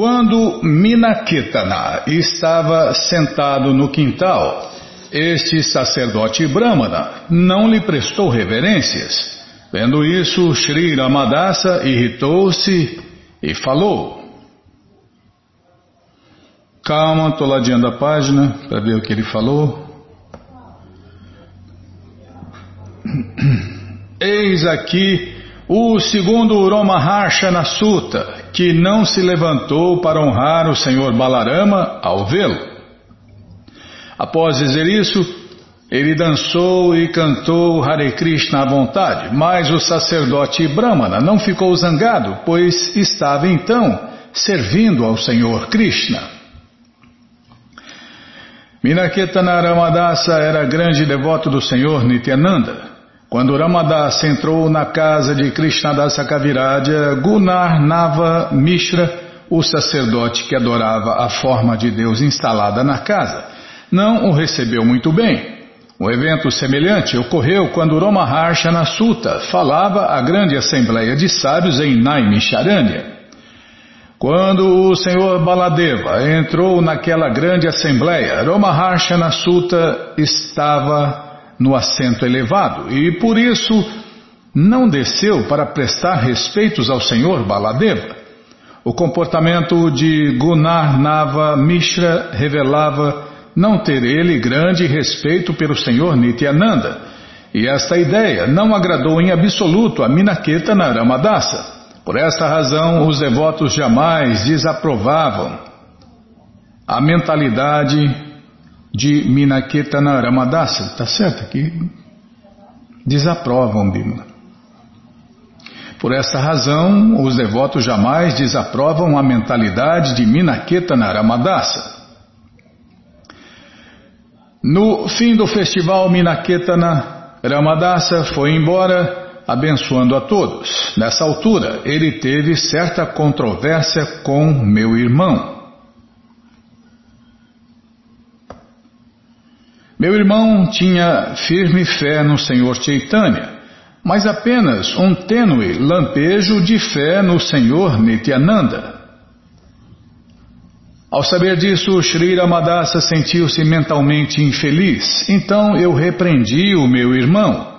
Quando Minaketana estava sentado no quintal, este sacerdote Brahmana não lhe prestou reverências. Vendo isso, Sri Ramadasa irritou-se e falou. Calma, estou ladeando a página para ver o que ele falou. Eis aqui o segundo Romaharsha Sutta, que não se levantou para honrar o Senhor Balarama ao vê-lo. Após dizer isso, ele dançou e cantou Hare Krishna à vontade, mas o sacerdote Brahmana não ficou zangado, pois estava então servindo ao Senhor Krishna. Minaketana Ramadasa era grande devoto do Senhor Nityananda. Quando Ramadasa entrou na casa de Krishnadasa Kaviraja, Gunar Nava Mishra, o sacerdote que adorava a forma de Deus instalada na casa, não o recebeu muito bem. Um evento semelhante ocorreu quando Romaharsha Nasuta falava à grande assembleia de sábios em Naimisharanya. Quando o senhor Baladeva entrou naquela grande assembleia, Romaharshana Sutta estava no assento elevado e por isso não desceu para prestar respeitos ao senhor Baladeva. O comportamento de Gunar Nava Mishra revelava não ter ele grande respeito pelo senhor Nityananda, e esta ideia não agradou em absoluto a Minaketa Naramadasa. Por esta razão, os devotos jamais desaprovavam a mentalidade de Minaketana Ramadasa. Está certo aqui? Desaprovam, Bimala. Por esta razão, os devotos jamais desaprovam a mentalidade de Minaketana Ramadasa. No fim do festival Minaketana, Ramadasa foi embora abençoando a todos. Nessa altura, ele teve certa controvérsia com meu irmão. Meu irmão tinha firme fé no Senhor Chaitanya, mas apenas um tênue lampejo de fé no Senhor Nityananda. Ao saber disso, Sri Ramadasa sentiu-se mentalmente infeliz, então eu repreendi o meu irmão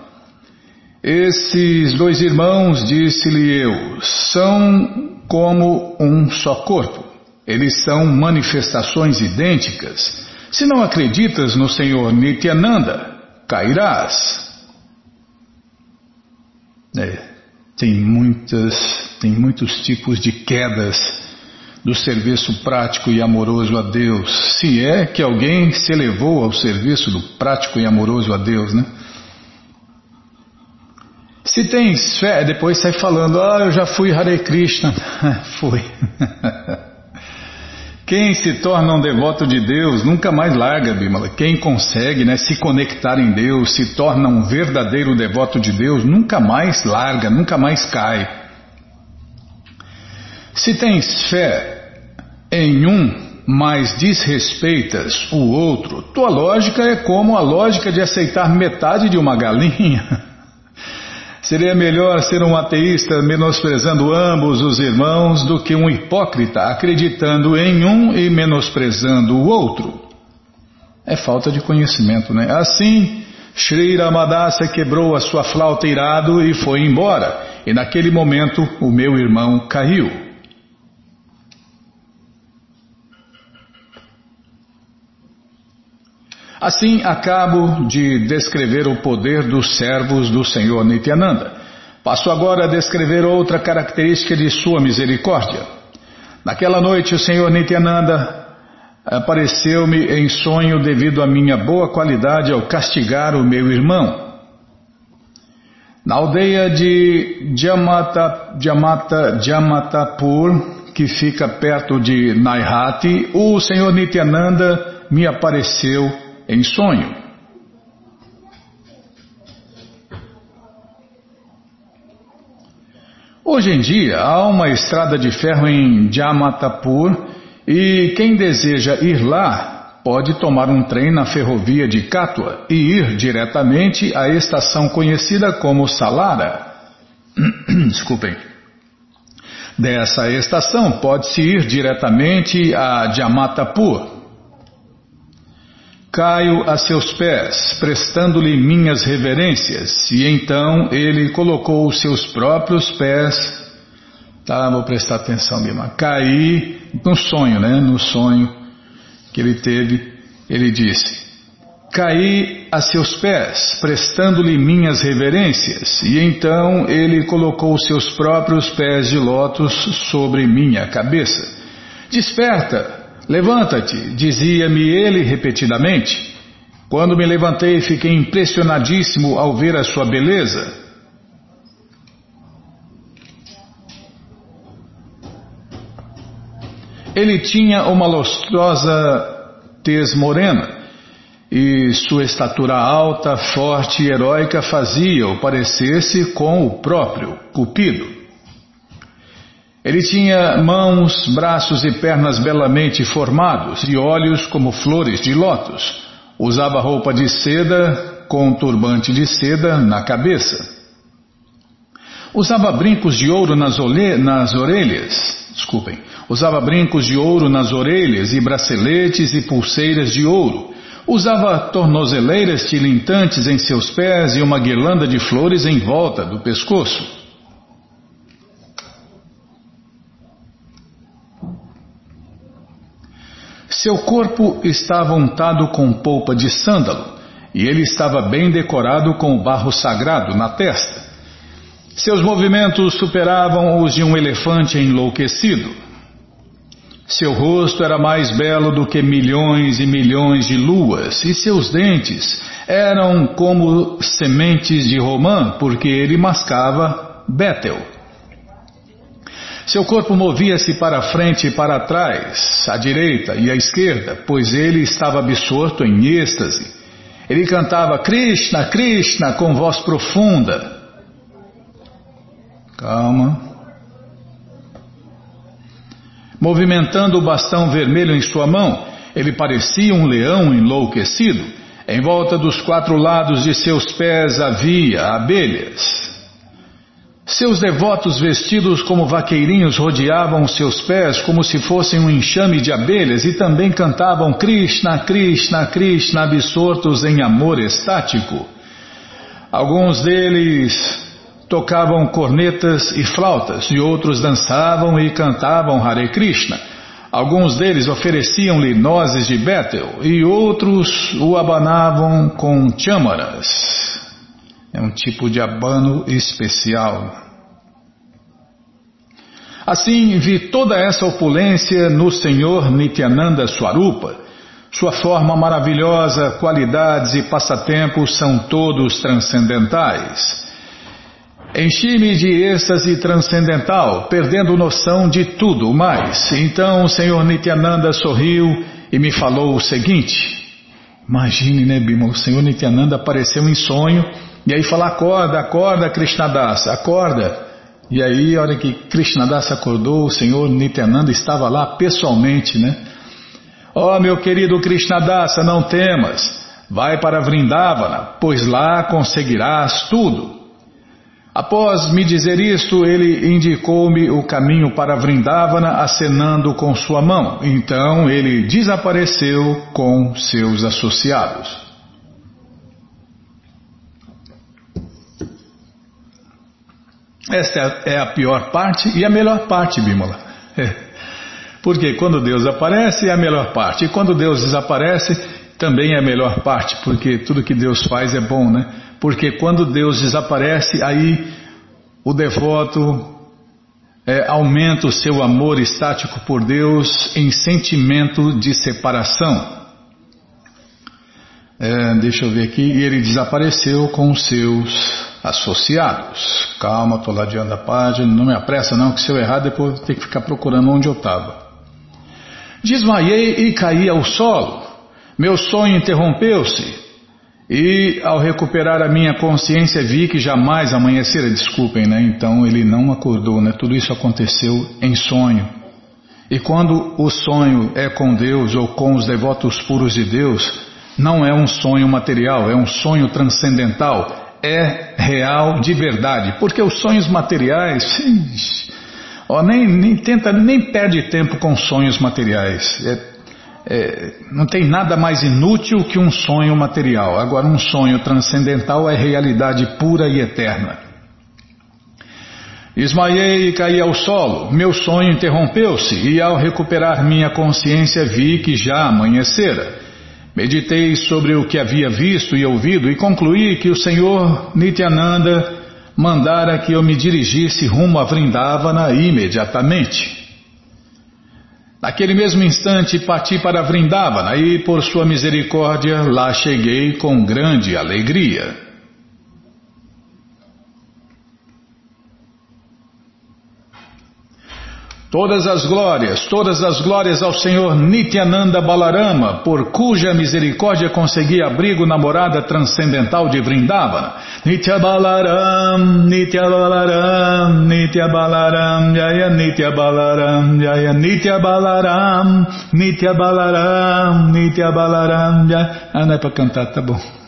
esses dois irmãos, disse-lhe eu, são como um só corpo. Eles são manifestações idênticas. Se não acreditas no Senhor Nityananda, cairás. É, tem muitas, tem muitos tipos de quedas do serviço prático e amoroso a Deus, se é que alguém se elevou ao serviço do prático e amoroso a Deus, né? Se tens fé, depois sai falando, ah, eu já fui Hare Krishna. fui. Quem se torna um devoto de Deus nunca mais larga, Bimala. Quem consegue né, se conectar em Deus, se torna um verdadeiro devoto de Deus, nunca mais larga, nunca mais cai. Se tens fé em um, mas desrespeitas o outro, tua lógica é como a lógica de aceitar metade de uma galinha. Seria melhor ser um ateísta menosprezando ambos os irmãos do que um hipócrita acreditando em um e menosprezando o outro. É falta de conhecimento, né? Assim, Sri Ramadasa quebrou a sua flauta irado e foi embora, e naquele momento o meu irmão caiu. Assim, acabo de descrever o poder dos servos do Senhor Nityananda. Passo agora a descrever outra característica de sua misericórdia. Naquela noite, o Senhor Nityananda apareceu-me em sonho devido à minha boa qualidade ao castigar o meu irmão. Na aldeia de Jamata, Jamata, Jamatapur, que fica perto de Naihati, o Senhor Nityananda me apareceu em sonho. Hoje em dia há uma estrada de ferro em Jamatapur e quem deseja ir lá pode tomar um trem na ferrovia de Katua e ir diretamente à estação conhecida como Salara. Desculpem. Dessa estação pode-se ir diretamente a Jamatapur. Caio a seus pés, prestando-lhe minhas reverências, e então ele colocou os seus próprios pés. Tá, vou prestar atenção, Bima. Caí no sonho, né? No sonho que ele teve, ele disse: Caí a seus pés, prestando-lhe minhas reverências, e então ele colocou os seus próprios pés de lótus sobre minha cabeça. Desperta, Levanta-te, dizia-me ele repetidamente. Quando me levantei, fiquei impressionadíssimo ao ver a sua beleza. Ele tinha uma lustrosa tez morena e sua estatura alta, forte e heróica fazia-o parecer-se com o próprio Cupido. Ele tinha mãos, braços e pernas belamente formados e olhos como flores de lótus. Usava roupa de seda com turbante de seda na cabeça. Usava brincos de ouro nas, nas orelhas. Desculpem. Usava brincos de ouro nas orelhas e braceletes e pulseiras de ouro. Usava tornozeleiras tilintantes em seus pés e uma guirlanda de flores em volta do pescoço. Seu corpo estava untado com polpa de sândalo e ele estava bem decorado com o barro sagrado na testa. Seus movimentos superavam os de um elefante enlouquecido. Seu rosto era mais belo do que milhões e milhões de luas, e seus dentes eram como sementes de romã, porque ele mascava Betel. Seu corpo movia-se para frente e para trás, à direita e à esquerda, pois ele estava absorto em êxtase. Ele cantava Krishna, Krishna com voz profunda. Calma. Movimentando o bastão vermelho em sua mão, ele parecia um leão enlouquecido. Em volta dos quatro lados de seus pés havia abelhas. Seus devotos vestidos como vaqueirinhos rodeavam seus pés como se fossem um enxame de abelhas e também cantavam Krishna, Krishna, Krishna, absortos em amor estático. Alguns deles tocavam cornetas e flautas e outros dançavam e cantavam Hare Krishna. Alguns deles ofereciam-lhe nozes de Betel e outros o abanavam com chamaras. É um tipo de abano especial. Assim vi toda essa opulência no Senhor Nityananda Swarupa. Sua forma maravilhosa, qualidades e passatempos são todos transcendentais. Enchi-me de êxtase transcendental, perdendo noção de tudo mais. Então o Senhor Nityananda sorriu e me falou o seguinte: Imagine, né, Bima? O Senhor Nityananda apareceu em sonho e aí fala, acorda, acorda Krishnadasa, acorda. E aí, a hora que Krishnadasa acordou, o Senhor Nityananda estava lá pessoalmente, né? Ó oh, meu querido Krishnadasa, não temas, vai para Vrindavana, pois lá conseguirás tudo. Após me dizer isto, ele indicou-me o caminho para Vrindavana acenando com sua mão. Então ele desapareceu com seus associados. Esta é a pior parte e a melhor parte, Bímola. É. Porque quando Deus aparece é a melhor parte, e quando Deus desaparece também é a melhor parte, porque tudo que Deus faz é bom, né? Porque quando Deus desaparece, aí o devoto é, aumenta o seu amor estático por Deus em sentimento de separação. É, deixa eu ver aqui, e ele desapareceu com os seus associados. Calma, estou ladeando a página, não me apressa não, que se eu errar depois vou ter que ficar procurando onde eu estava. Desmaiei e caí ao solo. Meu sonho interrompeu-se. E ao recuperar a minha consciência vi que jamais amanhecera, desculpem, né? Então ele não acordou, né? Tudo isso aconteceu em sonho. E quando o sonho é com Deus ou com os devotos puros de Deus, não é um sonho material, é um sonho transcendental, é real de verdade, porque os sonhos materiais, Ó, nem, nem tenta, nem perde tempo com sonhos materiais. É, é, não tem nada mais inútil que um sonho material. Agora, um sonho transcendental é realidade pura e eterna. Esmaiei e caí ao solo. Meu sonho interrompeu-se e, ao recuperar minha consciência, vi que já amanhecera. Meditei sobre o que havia visto e ouvido e concluí que o Senhor Nityananda mandara que eu me dirigisse rumo a Vrindavana imediatamente. Naquele mesmo instante parti para Vrindavana e, por sua misericórdia, lá cheguei com grande alegria. Todas as glórias, todas as glórias ao Senhor Nityananda Balarama, por cuja misericórdia consegui abrigo na morada transcendental de Vrindavana. Nitya Balaram, Nitya Balaram, Nitya Balaram, Jaya Nitya Balaram, Jaya Nitya Balaram, Nitya Balaram, Nitya Balaram, Jaya... Ah, não é para cantar, tá bom.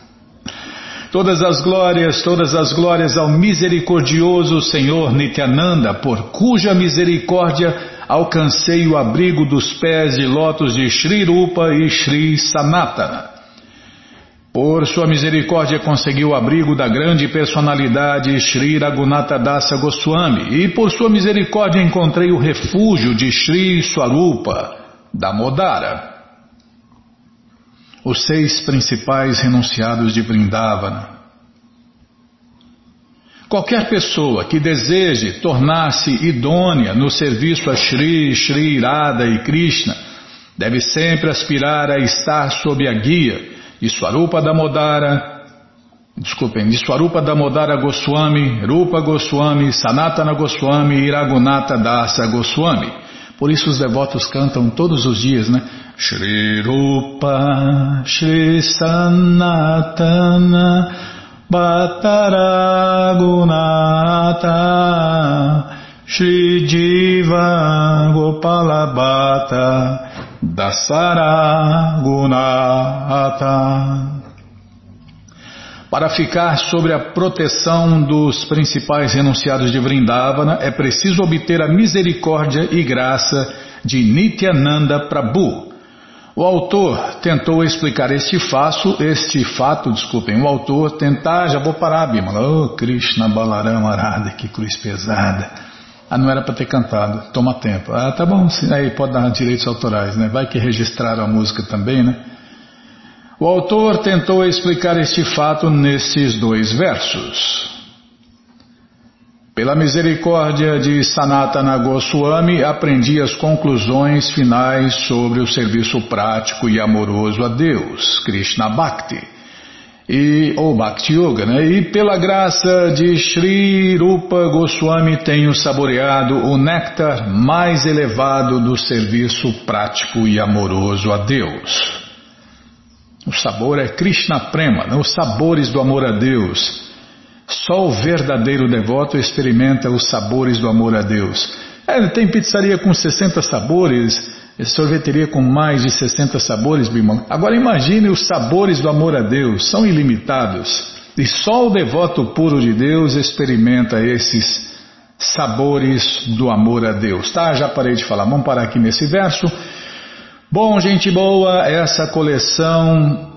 Todas as glórias, todas as glórias ao misericordioso Senhor Nityananda, por cuja misericórdia alcancei o abrigo dos pés de lótus de Sri Rupa e Sri Sanatana. Por sua misericórdia consegui o abrigo da grande personalidade Sri Raghunatha Dasa Goswami e por sua misericórdia encontrei o refúgio de Sri Swarupa Damodara os seis principais renunciados de Vrindavana. Qualquer pessoa que deseje tornar-se idônea no serviço a Shri, Shri Radha e Krishna deve sempre aspirar a estar sob a guia de Swarupa Damodara, desculpem, de Swarupa Damodara Goswami, Rupa Goswami, Sanatana Goswami e Raghunatha Dasa Goswami. Por isso os devotos cantam todos os dias, né? Shri Rupa Shri Sanatana Bhattaragunata Shri Jiva Gopala Bhatta Dasara Gunata para ficar sobre a proteção dos principais renunciados de Vrindavana, é preciso obter a misericórdia e graça de Nityananda Prabhu, o autor tentou explicar este fato, este fato, desculpem, o autor tentar, já vou parar, Bimala, oh Krishna Balarama Arada, que cruz pesada. Ah, não era para ter cantado, toma tempo. Ah, tá bom, aí pode dar direitos autorais, né? Vai que registraram a música também, né? O autor tentou explicar este fato nesses dois versos. Pela misericórdia de Sanatana Goswami, aprendi as conclusões finais sobre o serviço prático e amoroso a Deus, Krishna Bhakti, e, ou Bhakti Yoga, né? e pela graça de Sri Rupa Goswami tenho saboreado o néctar mais elevado do serviço prático e amoroso a Deus. O sabor é Krishna Prema, né? os sabores do amor a Deus só o verdadeiro devoto experimenta os sabores do amor a Deus. É, tem pizzaria com 60 sabores, sorveteria com mais de 60 sabores, Bimão. Agora imagine os sabores do amor a Deus, são ilimitados. E só o devoto puro de Deus experimenta esses sabores do amor a Deus. Tá, já parei de falar, vamos parar aqui nesse verso. Bom, gente boa, essa coleção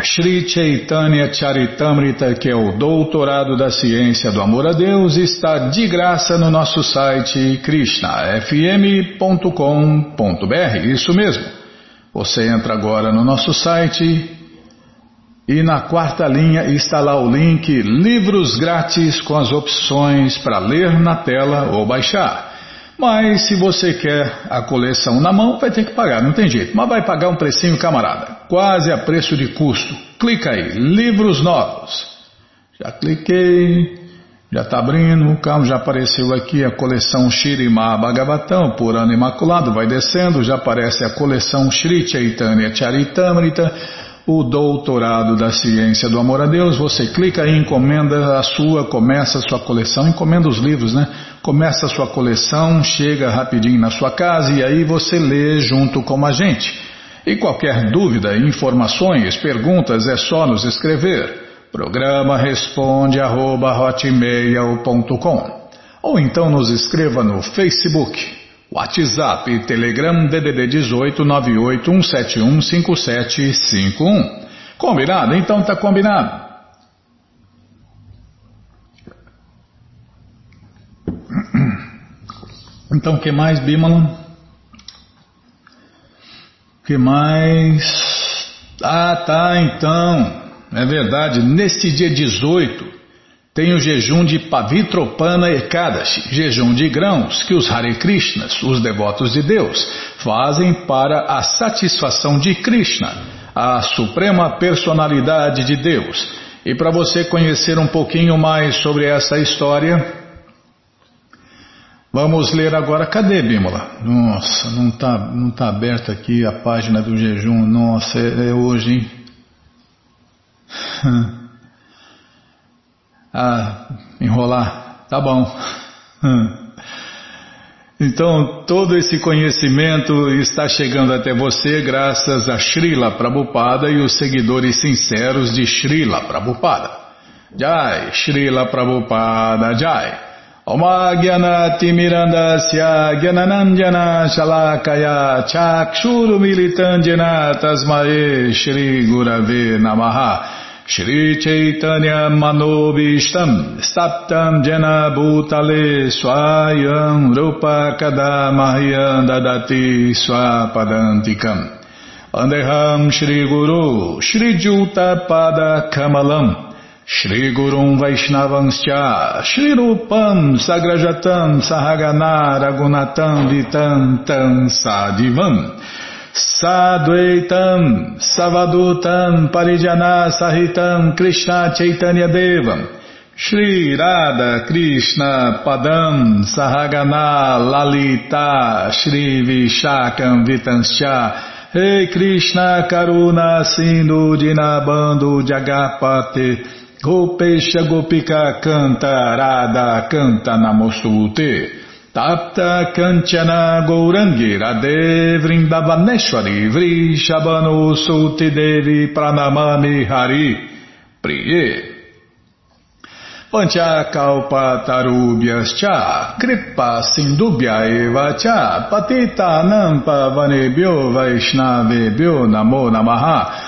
Sri Chaitanya Charitamrita, que é o doutorado da ciência do amor a Deus, está de graça no nosso site krishnafm.com.br. Isso mesmo. Você entra agora no nosso site e na quarta linha está lá o link Livros Grátis com as opções para ler na tela ou baixar. Mas se você quer a coleção na mão, vai ter que pagar, não tem jeito. Mas vai pagar um precinho, camarada, quase a preço de custo. Clica aí, livros novos. Já cliquei, já está abrindo, calma, já apareceu aqui a coleção Shirima Bhagavatam, por ano imaculado, vai descendo, já aparece a coleção Shri Chaitanya Charitamrita, o doutorado da ciência do amor a Deus. Você clica aí, encomenda a sua, começa a sua coleção, encomenda os livros, né? começa a sua coleção, chega rapidinho na sua casa e aí você lê junto com a gente. E qualquer dúvida, informações, perguntas é só nos escrever. Programa responde arroba, ou então nos escreva no Facebook, WhatsApp e Telegram DDD 18 5751. Combinado? Então tá combinado. Então, o que mais, Bimala? O que mais? Ah, tá, então. É verdade, neste dia 18 tem o jejum de Pavitropana Ekadashi, jejum de grãos que os Hare Krishnas, os devotos de Deus, fazem para a satisfação de Krishna, a suprema personalidade de Deus. E para você conhecer um pouquinho mais sobre essa história, Vamos ler agora. Cadê, Bímola? Nossa, não está não tá aberta aqui a página do jejum. Nossa, é, é hoje, hein? ah, enrolar. Tá bom. Então, todo esse conhecimento está chegando até você graças a Srila Prabhupada e os seguidores sinceros de Srila Prabhupada. Jai, Srila Prabhupada, Jai. Chakshuru Militandjana Tasmae Shri Gurave Namaha Shri Chaitanya Manobishtam Staptam Jena Bhutale Swayam Rupa Kadamahyam Dadati Swapadantikam Andeham Shri Guru Shri Juta Pada Kamalam Shri Gurum Vaishnavanscha Shri Rupam Sagrajatam Sahagana Ragunatam Vitam Tam Sadivam Sadvaitam Savadutam Parijana Sahitam Krishna Chaitanya Devam. Shri Radha Krishna Padam Sahagana Lalita Shri Vishakam Vitanscha. Rei Krishna Karuna Sindhu Dinabando Jagapate Gopesha Gopika Canta Radha Canta Namostute Tapta Kanchana Gourangi Radhe Vrindavaneshwari Vrishabhanu Suti Devi Pranamami Hari. Priye. Pancha Kalpa Tarubhyas Cha Kripa Sindubhya Eva Cha Patita Nampa Vanebhyo Vaishnavebhyo Namo Namaha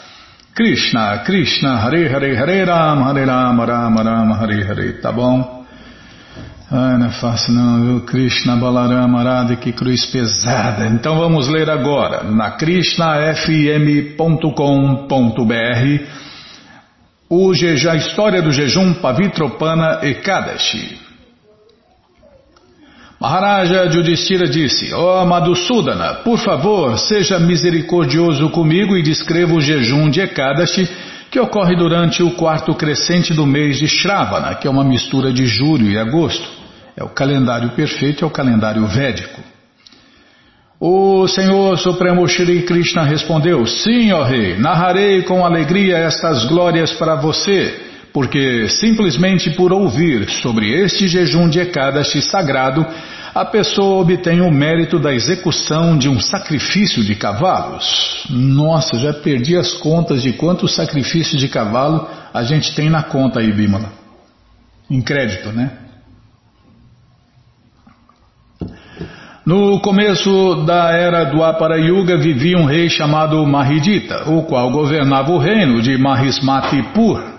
Krishna, Krishna, Hare Hare, Hare Ram, Hare Ram, Ram Ram, Hare Hare. Tá bom? Ai, não é fácil não, viu? Krishna Balarama Arada, que cruz pesada. Então vamos ler agora na krishnafm.com.br o a história do jejum Pavitropana Ekadashi. Maharaja Judhishthira disse, ó oh, Madhusudana, por favor, seja misericordioso comigo e descreva o jejum de Ekadashi que ocorre durante o quarto crescente do mês de Shravana, que é uma mistura de julho e agosto. É o calendário perfeito, é o calendário védico. O Senhor Supremo Shri Krishna respondeu, sim, ó rei, narrarei com alegria estas glórias para você porque simplesmente por ouvir sobre este jejum de Ekadashi sagrado, a pessoa obtém o mérito da execução de um sacrifício de cavalos. Nossa, já perdi as contas de quantos sacrifícios de cavalo a gente tem na conta aí, Bímola. Em crédito, né? No começo da era do Apara Yuga vivia um rei chamado Mahidita, o qual governava o reino de Mahismatipur.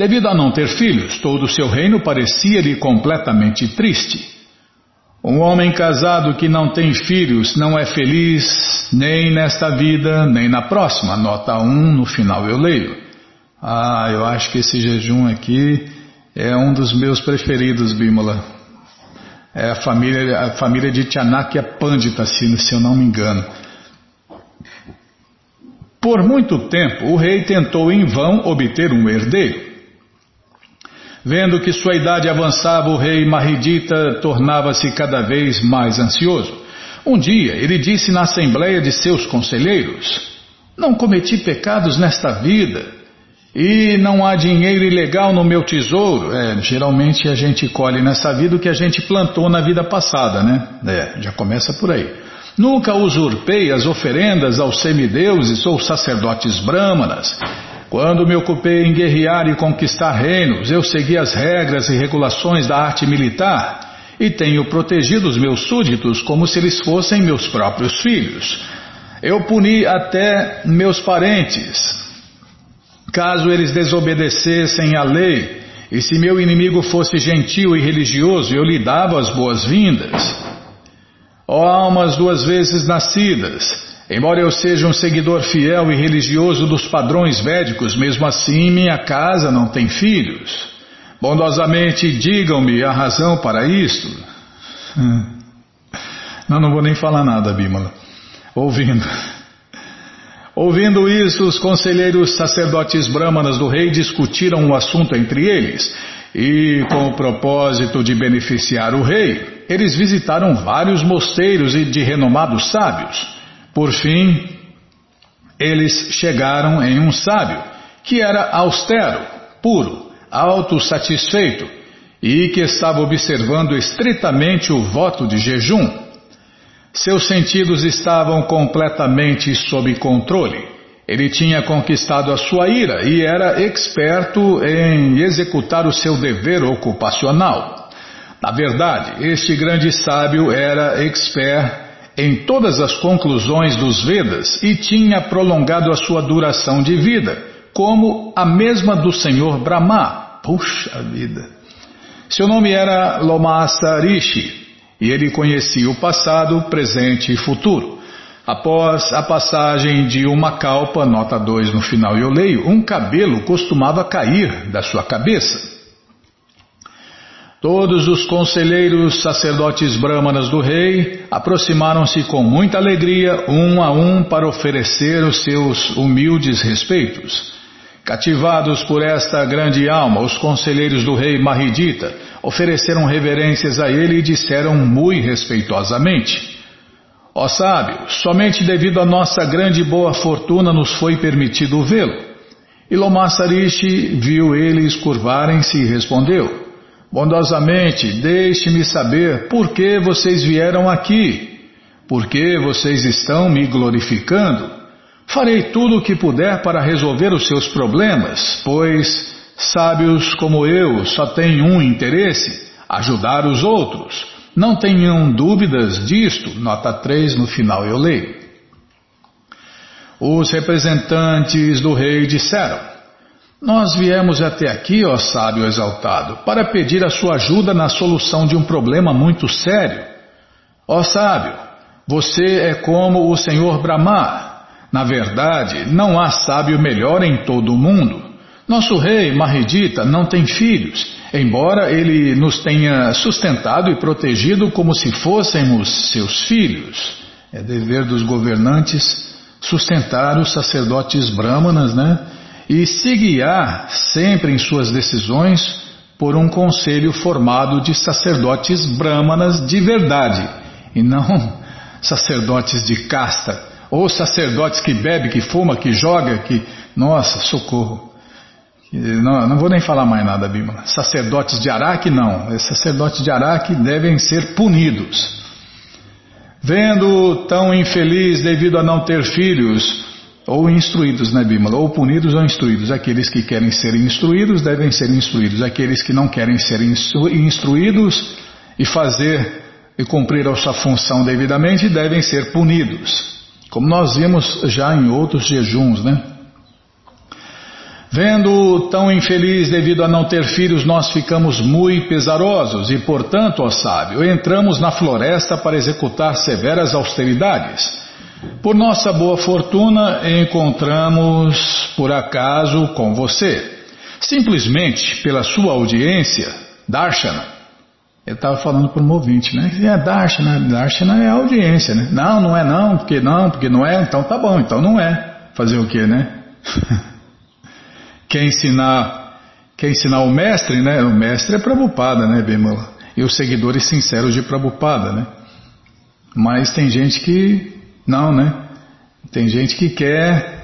Devido a não ter filhos, todo o seu reino parecia-lhe completamente triste. Um homem casado que não tem filhos não é feliz nem nesta vida, nem na próxima. Nota 1, no final eu leio. Ah, eu acho que esse jejum aqui é um dos meus preferidos, Bímola. É a família, a família de Chanakya Pandita, se eu não me engano. Por muito tempo, o rei tentou em vão obter um herdeiro. Vendo que sua idade avançava, o rei Mahidita tornava-se cada vez mais ansioso. Um dia ele disse na assembleia de seus conselheiros: Não cometi pecados nesta vida e não há dinheiro ilegal no meu tesouro. É, geralmente a gente colhe nessa vida o que a gente plantou na vida passada, né? É, já começa por aí. Nunca usurpei as oferendas aos semideuses ou sacerdotes brâmanas. Quando me ocupei em guerrear e conquistar reinos, eu segui as regras e regulações da arte militar e tenho protegido os meus súditos como se eles fossem meus próprios filhos. Eu puni até meus parentes, caso eles desobedecessem à lei, e se meu inimigo fosse gentil e religioso, eu lhe dava as boas-vindas. Ó almas duas vezes nascidas, Embora eu seja um seguidor fiel e religioso dos padrões védicos, mesmo assim minha casa não tem filhos. Bondosamente digam-me a razão para isto. Hum. Não, não vou nem falar nada, Bímola. Ouvindo. Ouvindo isso, os conselheiros sacerdotes brahmanas do rei discutiram o assunto entre eles. E, com o propósito de beneficiar o rei, eles visitaram vários mosteiros e de renomados sábios. Por fim, eles chegaram em um sábio, que era austero, puro, autossatisfeito e que estava observando estritamente o voto de jejum. Seus sentidos estavam completamente sob controle. Ele tinha conquistado a sua ira e era experto em executar o seu dever ocupacional. Na verdade, este grande sábio era expert em todas as conclusões dos Vedas e tinha prolongado a sua duração de vida, como a mesma do Senhor Brahma. Puxa vida! Seu nome era Lomasa Rishi e ele conhecia o passado, presente e futuro. Após a passagem de uma calpa, nota 2 no final eu leio, um cabelo costumava cair da sua cabeça. Todos os conselheiros sacerdotes brâmanas do rei aproximaram-se com muita alegria, um a um, para oferecer os seus humildes respeitos. Cativados por esta grande alma, os conselheiros do rei Mahidita ofereceram reverências a ele e disseram muito respeitosamente: Ó sábio, somente devido à nossa grande boa fortuna nos foi permitido vê-lo. E Lomassarishi viu eles curvarem-se e respondeu: Bondosamente, deixe-me saber por que vocês vieram aqui, por que vocês estão me glorificando. Farei tudo o que puder para resolver os seus problemas, pois sábios como eu só têm um interesse: ajudar os outros. Não tenham dúvidas disto. Nota 3 no final eu leio. Os representantes do rei disseram: nós viemos até aqui, ó sábio exaltado, para pedir a sua ajuda na solução de um problema muito sério. Ó sábio, você é como o Senhor Brahma. Na verdade, não há sábio melhor em todo o mundo. Nosso rei Mahidita não tem filhos, embora ele nos tenha sustentado e protegido como se fôssemos seus filhos. É dever dos governantes sustentar os sacerdotes brahmanas, né? E se guiar sempre em suas decisões por um conselho formado de sacerdotes brâmanas de verdade e não sacerdotes de casta ou sacerdotes que bebe, que fuma, que joga, que nossa socorro. Não, não vou nem falar mais nada, Bíblia. Sacerdotes de Araque não. Sacerdotes de Araque devem ser punidos. Vendo tão infeliz devido a não ter filhos, ou instruídos, né, Bímola? Ou punidos ou instruídos. Aqueles que querem ser instruídos devem ser instruídos. Aqueles que não querem ser instru instruídos e fazer e cumprir a sua função devidamente devem ser punidos. Como nós vimos já em outros jejuns, né? Vendo tão infeliz devido a não ter filhos, nós ficamos muito pesarosos e, portanto, ó sábio, entramos na floresta para executar severas austeridades. Por nossa boa fortuna, encontramos por acaso com você. Simplesmente pela sua audiência, Darshana. Eu estava falando para um ouvinte, né? É Darshana, Darshana é audiência, né? Não, não é não, porque não, porque não é, então tá bom, então não é. Fazer o quê, né? quer ensinar, quer ensinar o mestre, né? O mestre é Prabhupada, né, Bimala? E os seguidores sinceros de Prabhupada, né? Mas tem gente que não, né? Tem gente que quer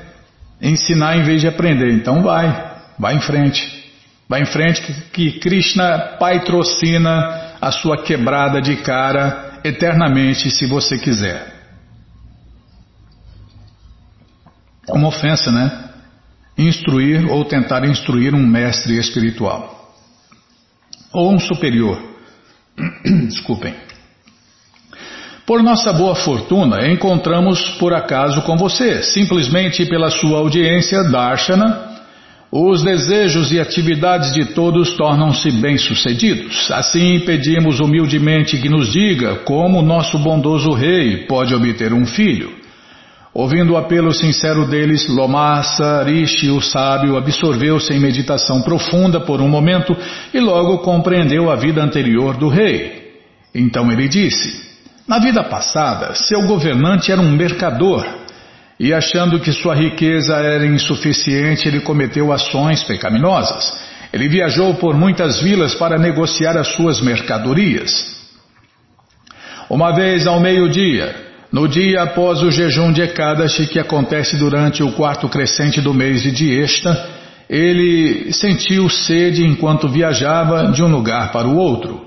ensinar em vez de aprender. Então vai, vai em frente. Vai em frente que, Krishna patrocina a sua quebrada de cara eternamente, se você quiser. É uma ofensa, né? Instruir ou tentar instruir um mestre espiritual. Ou um superior. Desculpem. Por nossa boa fortuna, encontramos por acaso com você, simplesmente pela sua audiência, Darshana. Os desejos e atividades de todos tornam-se bem-sucedidos. Assim, pedimos humildemente que nos diga como nosso bondoso rei pode obter um filho. Ouvindo o apelo sincero deles, Lomassa, Rishi, o sábio, absorveu-se em meditação profunda por um momento e logo compreendeu a vida anterior do rei. Então ele disse: na vida passada, seu governante era um mercador e, achando que sua riqueza era insuficiente, ele cometeu ações pecaminosas. Ele viajou por muitas vilas para negociar as suas mercadorias. Uma vez ao meio-dia, no dia após o jejum de Ekadashi, que acontece durante o quarto crescente do mês de Diesta, ele sentiu sede enquanto viajava de um lugar para o outro.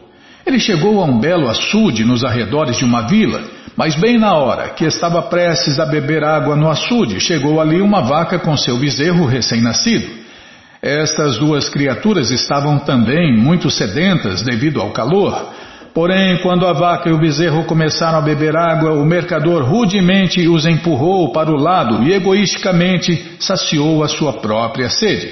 Ele chegou a um belo açude nos arredores de uma vila, mas bem na hora que estava prestes a beber água no açude, chegou ali uma vaca com seu bezerro recém-nascido. Estas duas criaturas estavam também muito sedentas devido ao calor. Porém, quando a vaca e o bezerro começaram a beber água, o mercador rudemente os empurrou para o lado e egoisticamente saciou a sua própria sede.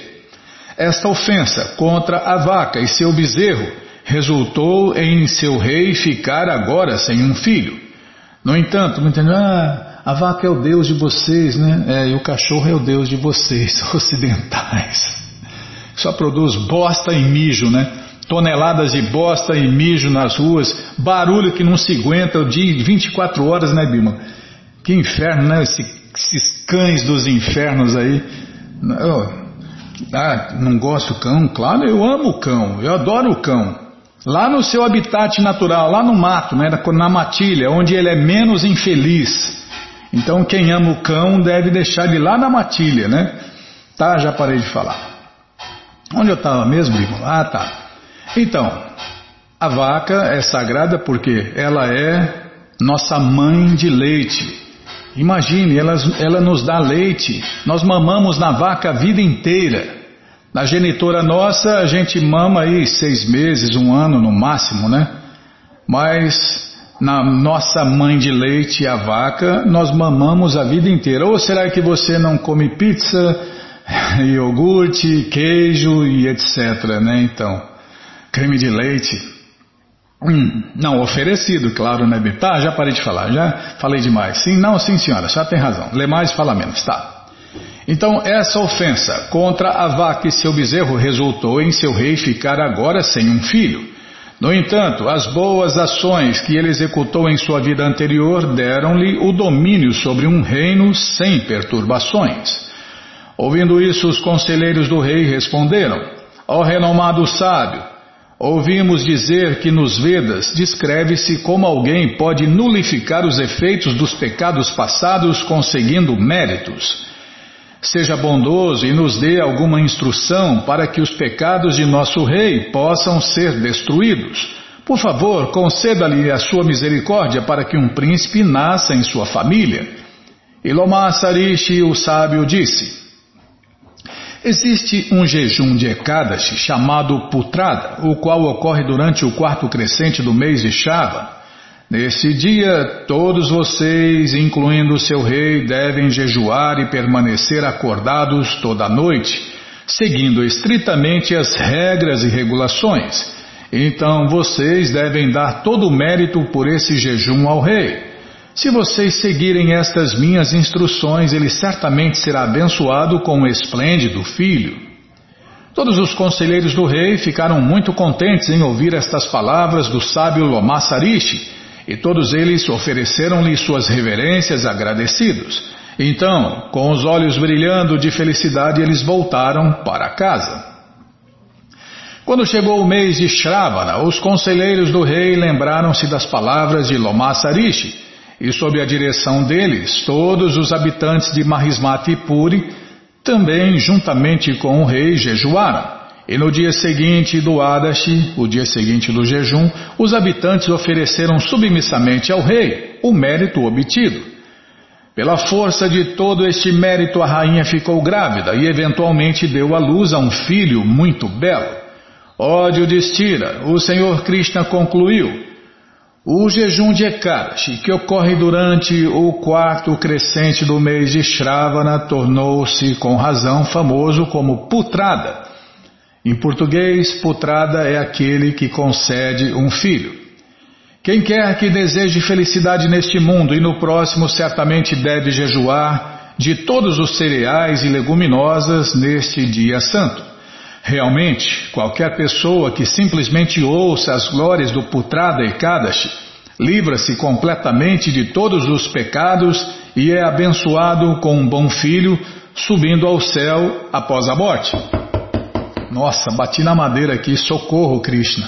Esta ofensa contra a vaca e seu bezerro resultou em seu rei ficar agora sem um filho. No entanto, entendeu? Ah, a vaca é o Deus de vocês, né? É, e o cachorro é o Deus de vocês, ocidentais. Só produz bosta e mijo, né? Toneladas de bosta e mijo nas ruas, barulho que não se aguenta o dia 24 horas, né, Bima? Que inferno, né? Esse, esses cães dos infernos aí. Eu, ah, não gosto do cão? Claro, eu amo o cão, eu adoro o cão. Lá no seu habitat natural, lá no mato, né, na matilha, onde ele é menos infeliz. Então quem ama o cão deve deixar ele lá na matilha, né? Tá, já parei de falar. Onde eu estava mesmo, irmão? Ah, tá. Então, a vaca é sagrada porque ela é nossa mãe de leite. Imagine, ela, ela nos dá leite. Nós mamamos na vaca a vida inteira. Na genitora nossa, a gente mama aí seis meses, um ano no máximo, né? Mas na nossa mãe de leite, a vaca, nós mamamos a vida inteira. Ou será que você não come pizza, iogurte, queijo e etc, né? Então, creme de leite. Hum, não, oferecido, claro, né? Tá, já parei de falar, já falei demais. Sim, não, sim senhora, já tem razão. Lê mais, fala menos, tá. Então, essa ofensa contra a vaca e seu bezerro resultou em seu rei ficar agora sem um filho. No entanto, as boas ações que ele executou em sua vida anterior deram-lhe o domínio sobre um reino sem perturbações. Ouvindo isso, os conselheiros do rei responderam: Ó renomado sábio, ouvimos dizer que nos Vedas descreve-se como alguém pode nulificar os efeitos dos pecados passados conseguindo méritos. Seja bondoso e nos dê alguma instrução para que os pecados de nosso rei possam ser destruídos. Por favor, conceda-lhe a sua misericórdia para que um príncipe nasça em sua família. Ilomar Sarishi, o sábio, disse: Existe um jejum de Ekadashi chamado Putrada, o qual ocorre durante o quarto crescente do mês de Shava. Nesse dia, todos vocês, incluindo seu rei, devem jejuar e permanecer acordados toda a noite, seguindo estritamente as regras e regulações. Então vocês devem dar todo o mérito por esse jejum ao rei. Se vocês seguirem estas minhas instruções, ele certamente será abençoado com um esplêndido filho. Todos os conselheiros do rei ficaram muito contentes em ouvir estas palavras do sábio Lomassarishi e todos eles ofereceram-lhe suas reverências agradecidos. Então, com os olhos brilhando de felicidade, eles voltaram para casa. Quando chegou o mês de Shravana, os conselheiros do rei lembraram-se das palavras de Lomasarishi e, sob a direção deles, todos os habitantes de Mahismati Puri também, juntamente com o rei, jejuaram. E no dia seguinte do Adashi, o dia seguinte do jejum, os habitantes ofereceram submissamente ao rei o mérito obtido. Pela força de todo este mérito, a rainha ficou grávida e eventualmente deu à luz a um filho muito belo. Ódio Destira, o Senhor Krishna concluiu. O jejum de Ekadashi, que ocorre durante o quarto crescente do mês de Shravana, tornou-se com razão famoso como Putrada em português, putrada é aquele que concede um filho. Quem quer que deseje felicidade neste mundo e no próximo certamente deve jejuar de todos os cereais e leguminosas neste dia santo. Realmente, qualquer pessoa que simplesmente ouça as glórias do Putrada e Kadashi livra-se completamente de todos os pecados e é abençoado com um bom filho, subindo ao céu após a morte. Nossa, bati na madeira aqui, socorro, Krishna.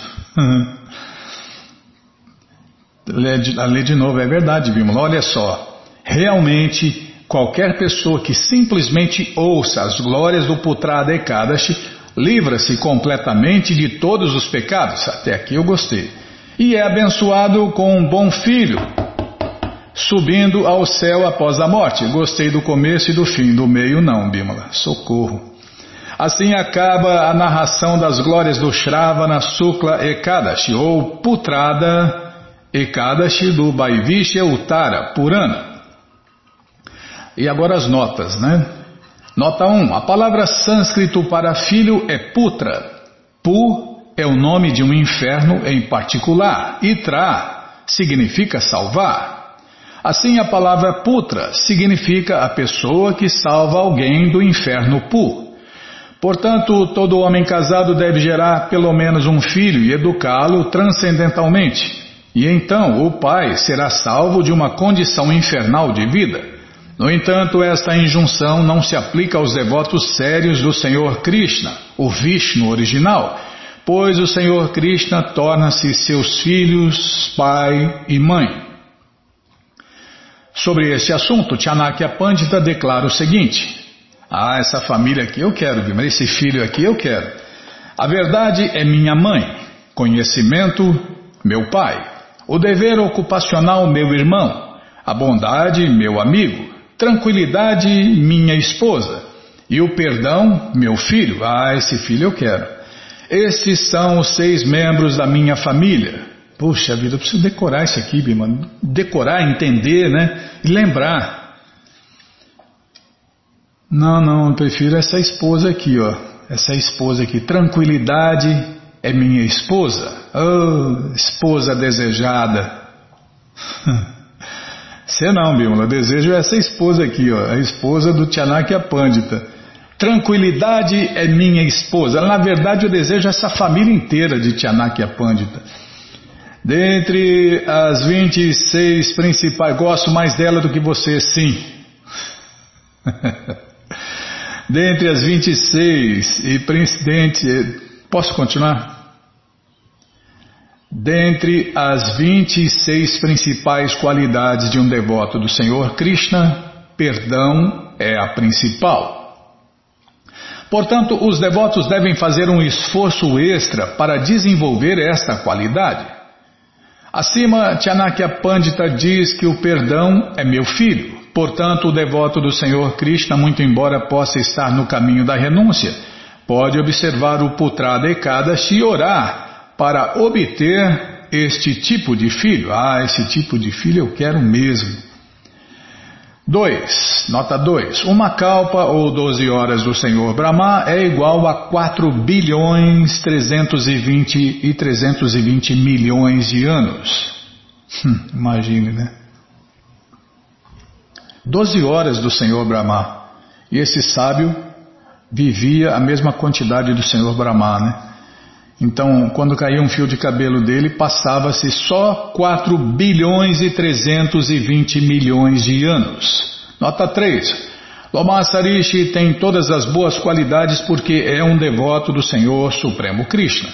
Lê de, de novo, é verdade, Bimala. Olha só, realmente qualquer pessoa que simplesmente ouça as glórias do Putrada Ekadashi livra-se completamente de todos os pecados. Até aqui eu gostei. E é abençoado com um bom filho, subindo ao céu após a morte. Gostei do começo e do fim, do meio não, Bimala. Socorro. Assim acaba a narração das glórias do Shravana Sukla Ekadashi, ou Putrada Ekadashi do Vaivishya Uttara Purana. E agora as notas, né? Nota 1. A palavra sânscrito para filho é Putra. Pu é o nome de um inferno em particular. E Tra significa salvar. Assim, a palavra Putra significa a pessoa que salva alguém do inferno Pu. Portanto, todo homem casado deve gerar pelo menos um filho e educá-lo transcendentalmente. E então o pai será salvo de uma condição infernal de vida. No entanto, esta injunção não se aplica aos devotos sérios do Senhor Krishna, o Vishnu original, pois o Senhor Krishna torna-se seus filhos, pai e mãe. Sobre este assunto, Chanakya Pandita declara o seguinte: ah, essa família aqui eu quero, mas esse filho aqui eu quero. A verdade é minha mãe, conhecimento, meu pai, o dever ocupacional, meu irmão, a bondade, meu amigo, tranquilidade, minha esposa, e o perdão, meu filho. Ah, esse filho eu quero. Estes são os seis membros da minha família. Puxa vida, eu preciso decorar isso aqui, Bima. Decorar, entender, né? E lembrar. Não, não, eu prefiro essa esposa aqui, ó. Essa esposa aqui. Tranquilidade é minha esposa. Oh, esposa desejada. Você não, Bímola. Desejo essa esposa aqui, ó. A esposa do Chanakya Pandita. Tranquilidade é minha esposa. Na verdade, eu desejo essa família inteira de Chanakya Pandita. Dentre as 26 principais, gosto mais dela do que você, sim. Dentre as 26 e presidente, posso continuar? Dentre as 26 principais qualidades de um devoto do Senhor Krishna, perdão é a principal. Portanto, os devotos devem fazer um esforço extra para desenvolver esta qualidade. Acima, Chanakya Pandita diz que o perdão é meu filho. Portanto, o devoto do Senhor Krishna, muito embora possa estar no caminho da renúncia, pode observar o Putrada Ekadashi e orar para obter este tipo de filho. Ah, esse tipo de filho eu quero mesmo. 2. Nota 2. Uma kalpa ou 12 horas do Senhor Brahma é igual a 4 bilhões 320 e 320 milhões de anos. Hum, imagine, né? Doze horas do Senhor Brahma. E esse sábio vivia a mesma quantidade do Senhor Brahma, né? Então, quando caía um fio de cabelo dele, passava-se só 4 bilhões e 320 milhões de anos. Nota 3. Loma Sarishi tem todas as boas qualidades porque é um devoto do Senhor Supremo Krishna.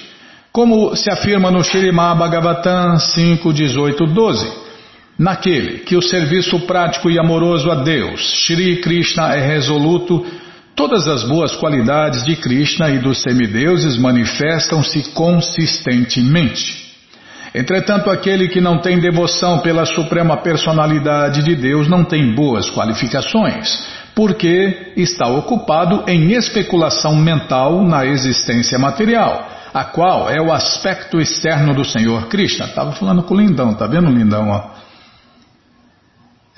Como se afirma no Shirimá Bhagavatam 5, 18, 12. Naquele que o serviço prático e amoroso a Deus, Shri Krishna é resoluto, todas as boas qualidades de Krishna e dos semideuses manifestam-se consistentemente. Entretanto, aquele que não tem devoção pela suprema personalidade de Deus não tem boas qualificações, porque está ocupado em especulação mental na existência material a qual é o aspecto externo do Senhor Krishna. Estava falando com o Lindão, tá vendo, Lindão? Ó?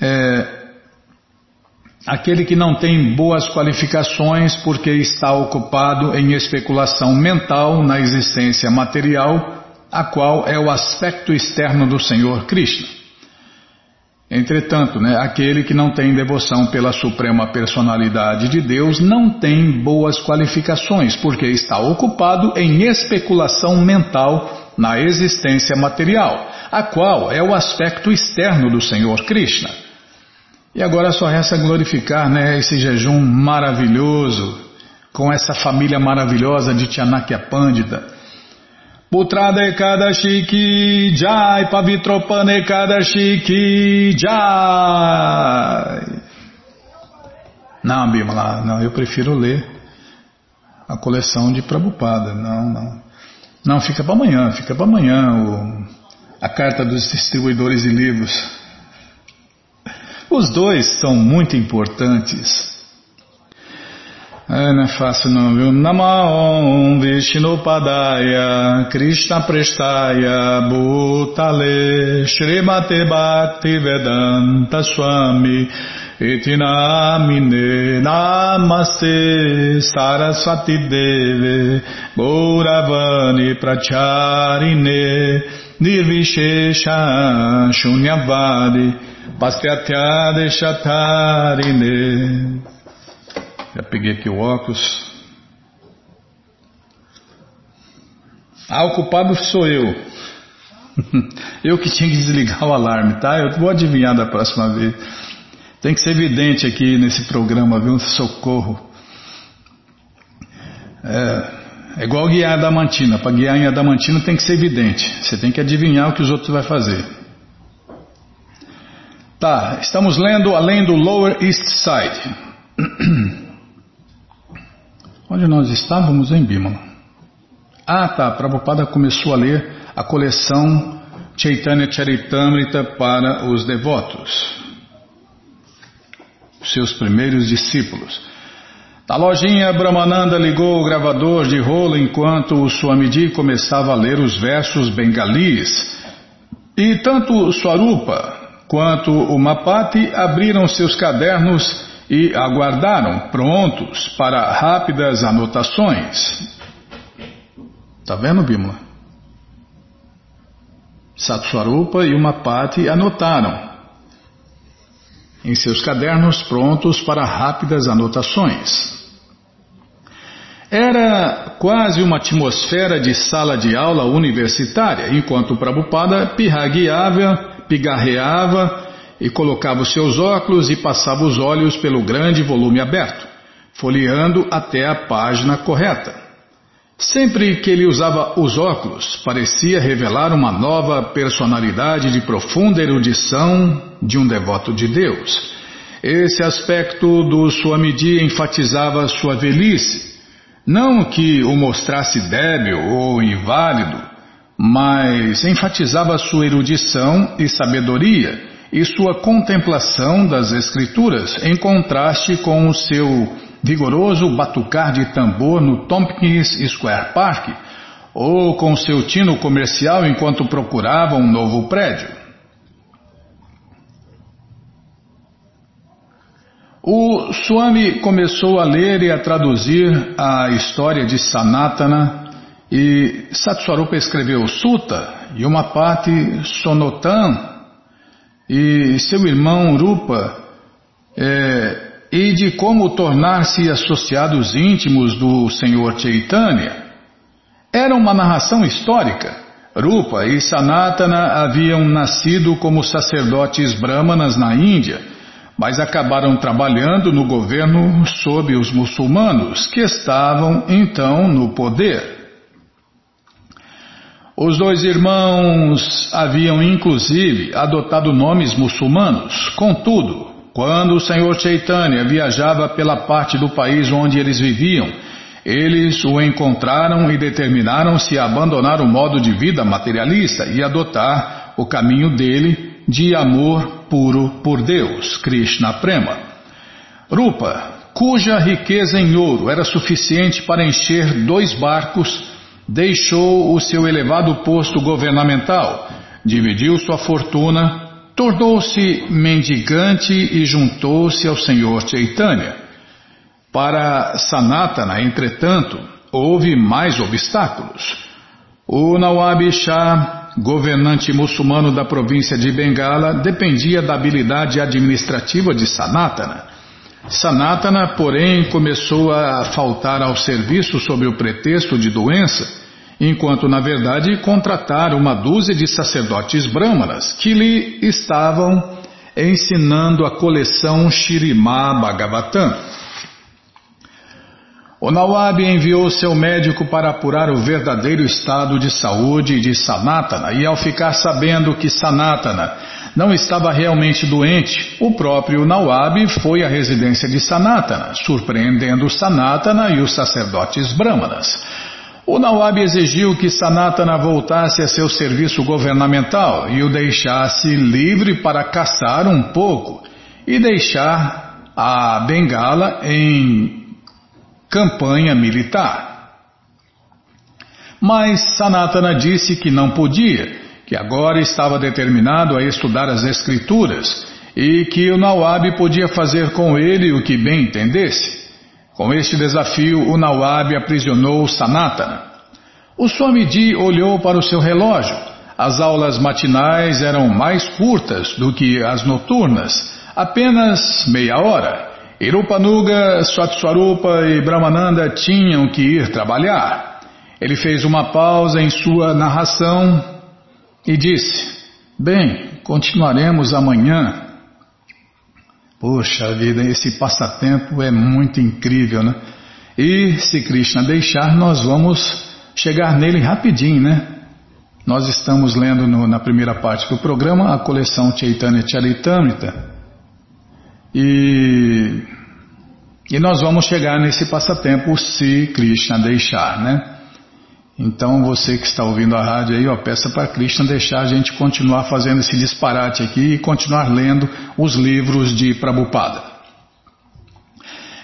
É, aquele que não tem boas qualificações porque está ocupado em especulação mental na existência material, a qual é o aspecto externo do Senhor Krishna. Entretanto, né, aquele que não tem devoção pela suprema personalidade de Deus não tem boas qualificações, porque está ocupado em especulação mental na existência material, a qual é o aspecto externo do Senhor Krishna. E agora só resta glorificar né, esse jejum maravilhoso, com essa família maravilhosa de Chanakya Pandita Putrada Ekadashi ki jai, Pavitropana Ekadashi ki jai. Não, Bimala, não, eu prefiro ler a coleção de Prabhupada. Não, não. Não, fica para amanhã, fica para amanhã o, a carta dos distribuidores de livros. Os dois são muito importantes. Não é fácil não, viu? Namaon Vishnu Padaya Krishna Prestaya Bhutale Srimate Bhakti Vedanta Swami Itinamine Namaste Saraswati Deve Gauravani Pracharine Nirvishesha Shunyavadi Pastyatya Chatarine já peguei aqui o óculos. Ah, o culpado sou eu. eu que tinha que desligar o alarme, tá? Eu vou adivinhar da próxima vez. Tem que ser evidente aqui nesse programa, viu? Socorro. É, é igual guiar a Adamantina. Para guiar em Adamantina tem que ser evidente. Você tem que adivinhar o que os outros vão fazer. Tá, estamos lendo além do Lower East Side. Onde nós estávamos em Bimala. Ah, tá. Prabhupada começou a ler a coleção Chaitanya Charitamrita para os devotos, seus primeiros discípulos. Na lojinha, Brahmananda ligou o gravador de rolo enquanto o Swamiji começava a ler os versos bengalis. E tanto Swarupa quanto o Mapati abriram seus cadernos e aguardaram prontos para rápidas anotações. Está vendo, Bimla? Satswarupa e Umapati anotaram em seus cadernos prontos para rápidas anotações. Era quase uma atmosfera de sala de aula universitária, enquanto Prabhupada pirragueava, pigarreava e colocava os seus óculos e passava os olhos pelo grande volume aberto, folheando até a página correta. Sempre que ele usava os óculos, parecia revelar uma nova personalidade de profunda erudição de um devoto de Deus. Esse aspecto do Swamiji enfatizava sua velhice, não que o mostrasse débil ou inválido, mas enfatizava sua erudição e sabedoria e sua contemplação das Escrituras, em contraste com o seu vigoroso batucar de tambor no Tompkins Square Park, ou com seu tino comercial enquanto procurava um novo prédio. O Swami começou a ler e a traduzir a história de Sanatana e Satswarupa escreveu Sutta e uma parte Sonotan e seu irmão Rupa, é, e de como tornar-se associados íntimos do Senhor Chaitanya. Era uma narração histórica. Rupa e Sanatana haviam nascido como sacerdotes brahmanas na Índia, mas acabaram trabalhando no governo sob os muçulmanos, que estavam então no poder. Os dois irmãos haviam inclusive adotado nomes muçulmanos. Contudo, quando o Senhor Chaitanya viajava pela parte do país onde eles viviam, eles o encontraram e determinaram-se a abandonar o modo de vida materialista e adotar o caminho dele de amor puro por Deus, Krishna Prema. Rupa, cuja riqueza em ouro era suficiente para encher dois barcos, deixou o seu elevado posto governamental, dividiu sua fortuna, tornou-se mendigante e juntou-se ao Senhor Chaitanya. Para Sanatana, entretanto, houve mais obstáculos. O Nawab Shah, governante muçulmano da província de Bengala, dependia da habilidade administrativa de Sanatana. Sanatana, porém, começou a faltar ao serviço sob o pretexto de doença, enquanto na verdade contrataram uma dúzia de sacerdotes brahmanas que lhe estavam ensinando a coleção Shirimá Bhagavatam. O Nawab enviou seu médico para apurar o verdadeiro estado de saúde de Sanatana e ao ficar sabendo que Sanatana não estava realmente doente, o próprio Nawab foi à residência de Sanatana, surpreendendo Sanatana e os sacerdotes brahmanas. O Nawab exigiu que Sanatana voltasse a seu serviço governamental e o deixasse livre para caçar um pouco e deixar a Bengala em campanha militar. Mas Sanatana disse que não podia que agora estava determinado a estudar as Escrituras e que o Nawab podia fazer com ele o que bem entendesse. Com este desafio, o Nawab aprisionou Sanatana. O Swamiji olhou para o seu relógio. As aulas matinais eram mais curtas do que as noturnas, apenas meia hora. Irupanuga, Swatswarupa e Brahmananda tinham que ir trabalhar. Ele fez uma pausa em sua narração e disse: Bem, continuaremos amanhã. Poxa vida, esse passatempo é muito incrível, né? E se Krishna deixar, nós vamos chegar nele rapidinho, né? Nós estamos lendo no, na primeira parte do programa a coleção Chaitanya Charitamrita e, e nós vamos chegar nesse passatempo se Krishna deixar, né? Então você que está ouvindo a rádio aí, ó, peça para Krishna deixar a gente continuar fazendo esse disparate aqui e continuar lendo os livros de Prabhupada.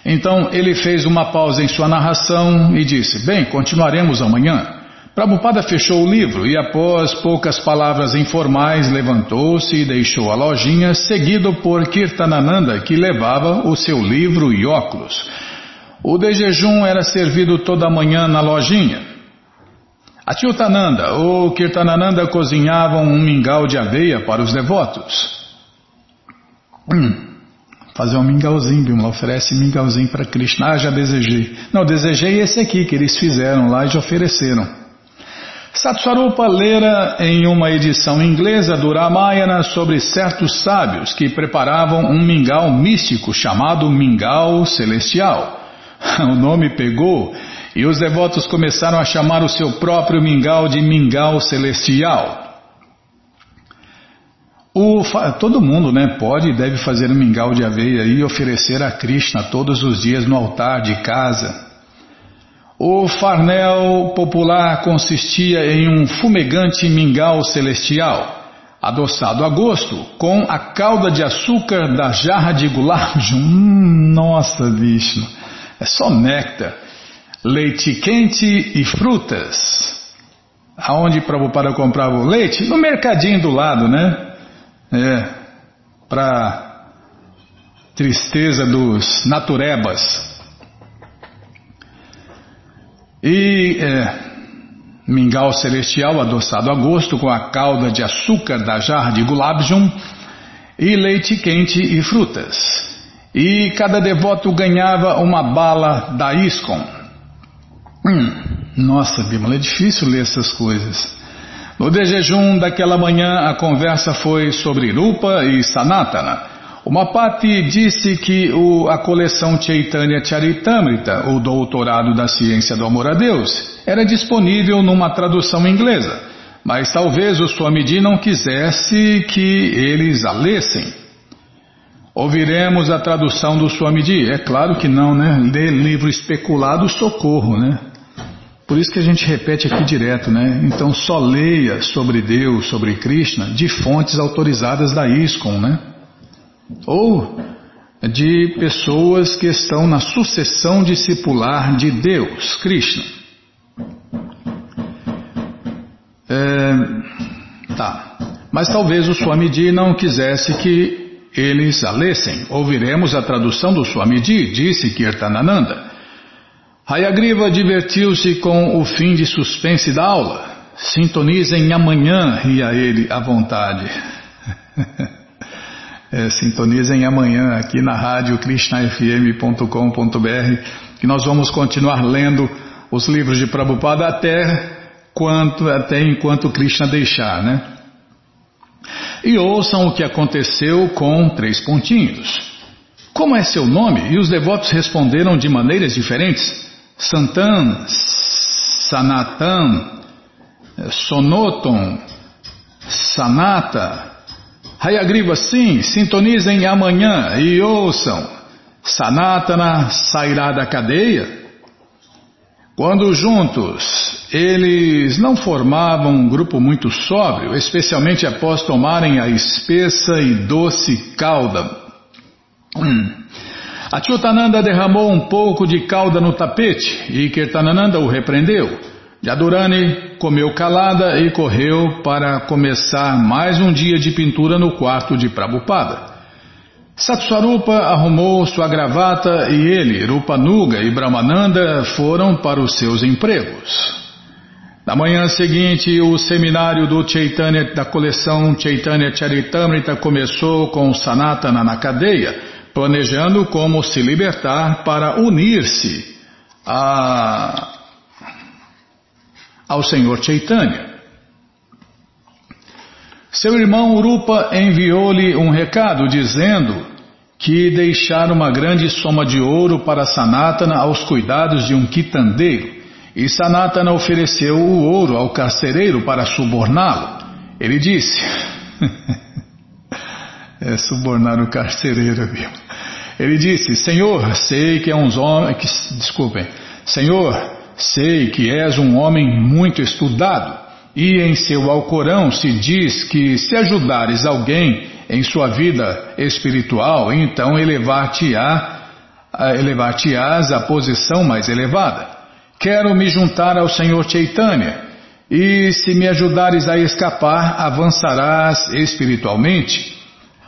Então ele fez uma pausa em sua narração e disse: Bem, continuaremos amanhã. Prabhupada fechou o livro e, após poucas palavras informais, levantou-se e deixou a lojinha, seguido por Kirtanananda, que levava o seu livro e óculos. O de jejum era servido toda manhã na lojinha. Achyutananda ou Kirtanananda cozinhavam um mingau de aveia para os devotos. Hum, fazer um mingauzinho, Bimala oferece mingauzinho para Krishna. Ah, já desejei. Não, desejei esse aqui que eles fizeram lá e já ofereceram. Satswarupa lera em uma edição inglesa do Ramayana sobre certos sábios que preparavam um mingau místico chamado mingau celestial. O nome pegou e os devotos começaram a chamar o seu próprio mingau de mingau celestial. O, todo mundo né, pode e deve fazer um mingau de aveia e oferecer a Krishna todos os dias no altar de casa. O farnel popular consistia em um fumegante mingau celestial, adoçado a gosto, com a calda de açúcar da jarra de gulaj. Hum, nossa, bicho, é só néctar leite quente e frutas. Aonde Prabhupada comprava o leite? No mercadinho do lado, né? É, para tristeza dos naturebas. E é, mingau celestial adoçado a gosto com a calda de açúcar da jarra de gulabjum e leite quente e frutas. E cada devoto ganhava uma bala da ISKCON. Hum, nossa, Bímola, é difícil ler essas coisas. No de jejum daquela manhã, a conversa foi sobre Rupa e Sanatana. O Mapati disse que o, a coleção Chaitanya Charitamrita, o doutorado da ciência do amor a Deus, era disponível numa tradução inglesa, mas talvez o Swamiji não quisesse que eles a lessem. Ouviremos a tradução do Swamiji? É claro que não, né? Ler livro especulado, socorro, né? Por isso que a gente repete aqui direto, né? Então só leia sobre Deus, sobre Krishna, de fontes autorizadas da ISKCON, né? Ou de pessoas que estão na sucessão discipular de Deus, Krishna. É, tá. Mas talvez o Swamiji não quisesse que eles a lessem. Ouviremos a tradução do Swamiji, disse Kirtanananda. Hayagriva divertiu-se com o fim de suspense da aula. Sintonizem amanhã, ria ele à vontade. é, sintonizem amanhã aqui na rádio krishnafm.com.br que nós vamos continuar lendo os livros de Prabhupada até, quanto, até enquanto Krishna deixar, né? E ouçam o que aconteceu com três pontinhos. Como é seu nome? E os devotos responderam de maneiras diferentes. Santan, Sanatan, Sonoton, Sanata, Hayagriva, sim, sintonizem amanhã e ouçam. Sanatana sairá da cadeia? Quando juntos, eles não formavam um grupo muito sóbrio, especialmente após tomarem a espessa e doce calda. Hum. Achyutananda derramou um pouco de calda no tapete e Kirtanananda o repreendeu. Jadurani comeu calada e correu para começar mais um dia de pintura no quarto de Prabhupada. Satswarupa arrumou sua gravata e ele, Rupanuga e Brahmananda foram para os seus empregos. Na manhã seguinte, o seminário do Chaitanya da coleção Chaitanya Charitamrita começou com Sanatana na cadeia, planejando como se libertar para unir-se a ao Senhor Chaitanya. Seu irmão Urupa enviou-lhe um recado dizendo que deixara uma grande soma de ouro para Sanatana aos cuidados de um quitandeiro, e Sanatana ofereceu o ouro ao carcereiro para suborná-lo. Ele disse: É subornar o carcereiro, viu? Ele disse: Senhor, sei que é uns homens. Desculpem. Senhor, Sei que és um homem muito estudado, e em seu Alcorão se diz que se ajudares alguém em sua vida espiritual, então elevar-te-ás elevar à posição mais elevada. Quero me juntar ao Senhor Chaitanya, e se me ajudares a escapar, avançarás espiritualmente.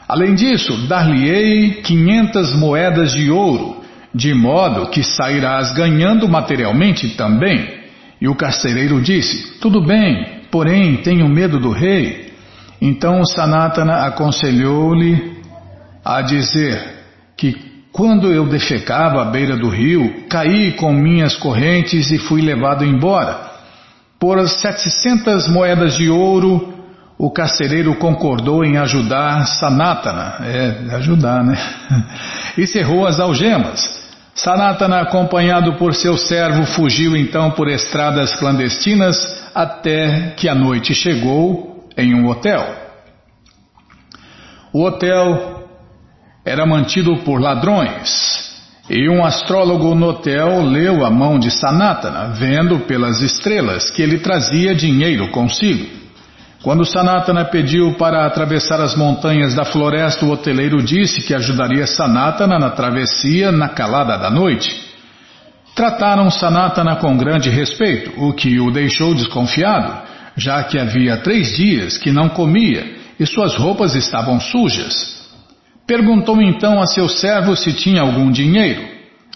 Além disso, dar-lhe-ei quinhentas moedas de ouro, de modo que sairás ganhando materialmente também. E o carcereiro disse: Tudo bem, porém tenho medo do rei. Então Sanatana aconselhou-lhe a dizer que quando eu defecava à beira do rio, caí com minhas correntes e fui levado embora. Por setecentas moedas de ouro, o carcereiro concordou em ajudar Sanatana, é, ajudar, né? E cerrou as algemas. Sanatana, acompanhado por seu servo, fugiu então por estradas clandestinas até que a noite chegou em um hotel. O hotel era mantido por ladrões e um astrólogo no hotel leu a mão de Sanatana, vendo pelas estrelas que ele trazia dinheiro consigo. Quando Sanatana pediu para atravessar as montanhas da floresta, o hoteleiro disse que ajudaria Sanatana na travessia na calada da noite. Trataram Sanatana com grande respeito, o que o deixou desconfiado, já que havia três dias que não comia e suas roupas estavam sujas. Perguntou então a seu servo se tinha algum dinheiro.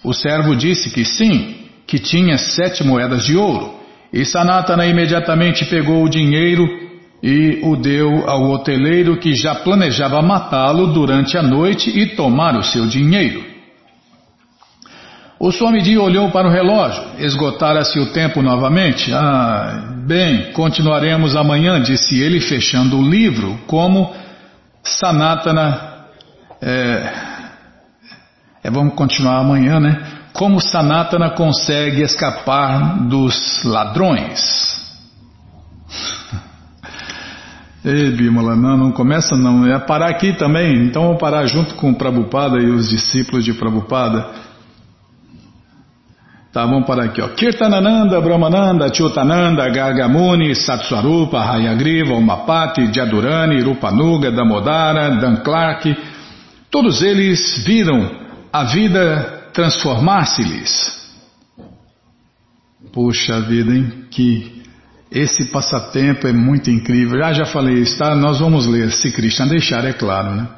O servo disse que sim, que tinha sete moedas de ouro. E Sanatana imediatamente pegou o dinheiro e o deu ao hoteleiro que já planejava matá-lo durante a noite e tomar o seu dinheiro. O Swamiji olhou para o relógio. Esgotara-se o tempo novamente. Ah, bem, continuaremos amanhã, disse ele, fechando o livro, como Sanatana É, é, vamos continuar amanhã, né? Como Sanatana consegue escapar dos ladrões? Ei, Bimala, não, não começa não. É parar aqui também. Então vou parar junto com o Prabhupada e os discípulos de Prabhupada. Tá, vamos parar aqui, ó. Kirtanananda, Brahmananda, Chutananda, Gargamuni, Satswarupa, Hayagriva, Umapati, Jadurani, Rupanuga, Damodara, Dan Clark, todos eles viram a vida transformar-se-lhes. Puxa vida, hein? Que esse passatempo é muito incrível. Ah, já falei isso, tá? Nós vamos ler, se Krishna deixar, é claro, né?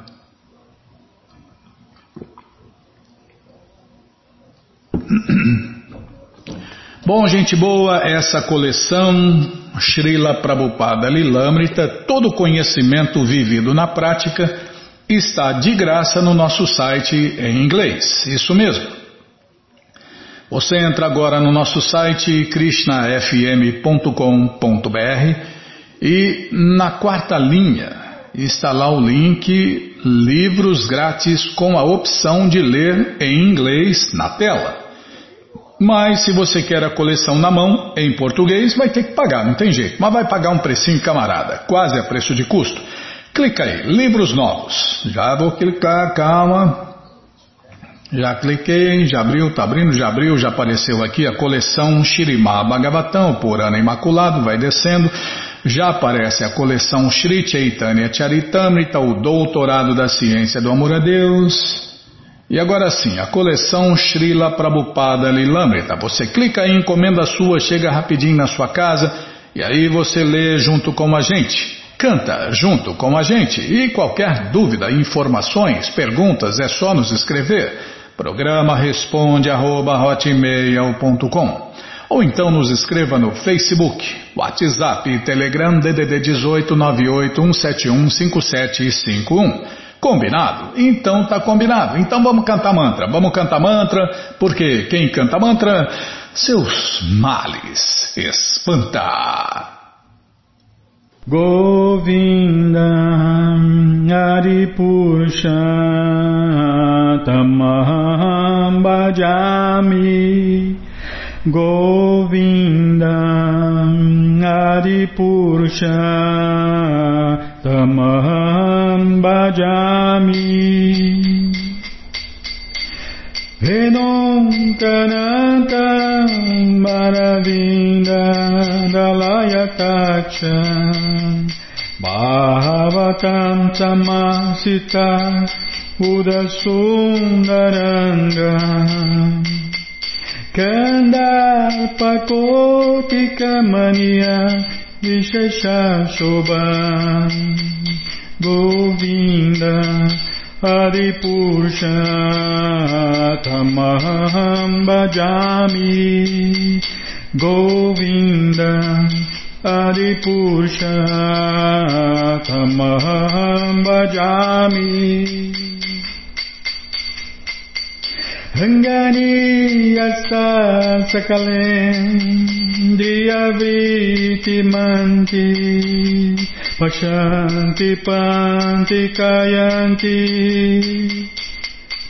Bom, gente boa, essa coleção Srila Prabhupada Lilamrita, todo conhecimento vivido na prática, está de graça no nosso site em inglês. Isso mesmo. Você entra agora no nosso site krishnafm.com.br e na quarta linha está lá o link Livros Grátis com a opção de ler em inglês na tela. Mas se você quer a coleção na mão, em português, vai ter que pagar, não tem jeito. Mas vai pagar um precinho, camarada, quase a preço de custo. Clica aí, livros novos. Já vou clicar, calma. Já cliquei, já abriu, tá abrindo, já abriu, já apareceu aqui a coleção Shirimá Bhagavatam, por ano imaculado, vai descendo. Já aparece a coleção Shri Chaitanya Charitamrita, o doutorado da ciência do amor a Deus. E agora sim, a coleção Srila Prabhupada Lilamrita. Você clica aí, encomenda sua, chega rapidinho na sua casa e aí você lê junto com a gente. Canta junto com a gente. E qualquer dúvida, informações, perguntas, é só nos escrever. Programa responde arroba, ou então nos escreva no Facebook, WhatsApp, Telegram DDD 18 98 171 5751. Combinado? Então tá combinado. Então vamos cantar mantra. Vamos cantar mantra, porque quem canta mantra, seus males espanta. Govinda Aripusha Tamaham Bhajami Govinda Aripusha tamaham bhajami Venom kanantam maravinda dalayatacha Bhavatam samasita udasundaranga Kandarpakotikamaniya Vishesha Shobha Govinda Adipurusha Tamaham Bhajami Govinda Adipurusha Tamaham Bhajami Rangani Yasa Sakalen Diavitimanti Pashanti Panti Kayanti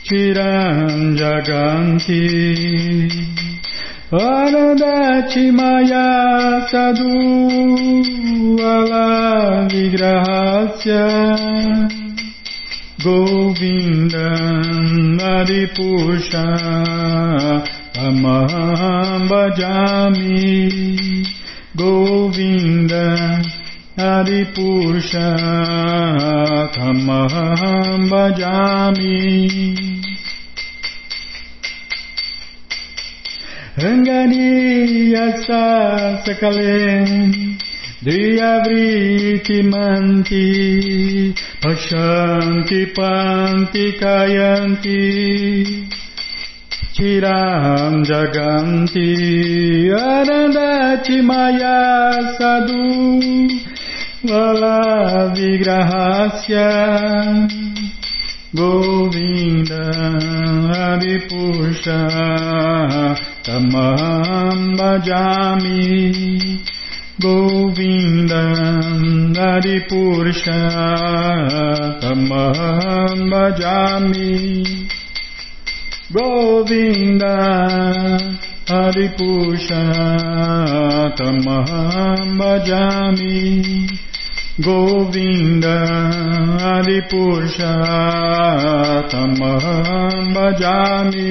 Chiram Jaganti Anandati Maya Sadhu Ala Vigrahasya Govinda Adipusha Amaham Bhajami Govinda Adipurusha Tamaham Bhajami Ranganiyasa Sakale Diyavriti Manti Pashanti Panti Kayanti Chiram Jaganti Anandati Maya Sadhu Vala Vigrahasya Govinda Adipusha Tamam Bhajami Govinda Hari Purushottam Bhajami Govinda Hari Purushottam Bhajami Govinda Hari Purushottam Bhajami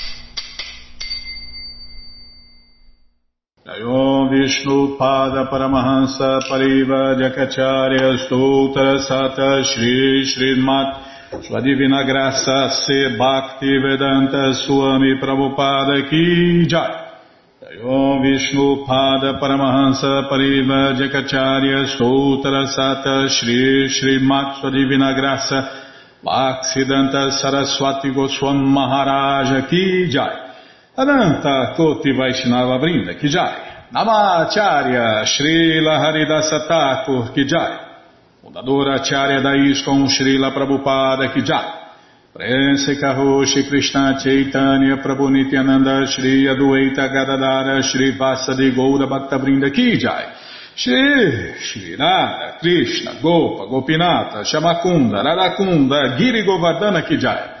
Om Vishnu Pada Paramahansa Pariva Jakacharya Stoutra Sata Shri Srimat. Sua Divina Graça Se Bhakti Vedanta Swami Prabhupada Ki Jai. Om Vishnu Pada Paramahansa Pariva Jakacharya Stoutra Sata Shri Srimat. Sua Divina Graça Bhaksidanta Saraswati Goswam Maharaja Ki Jai. Ananta Koti Vaishnava Vrinda Kijai, Namacharya Srila Haridasa Thakur Kijai, Fundadora Acharya da Srila Prabhupada Kijai, Prense Karoshi Krishna Chaitanya Prabhu Nityananda Shri Adueita Gadadara Shri Vasadi Goura Bhakta Vrinda Kijai, Shri Shri Nada Krishna Gopa Gopinata Shamakunda Radakunda Giri Govardhana Kijai,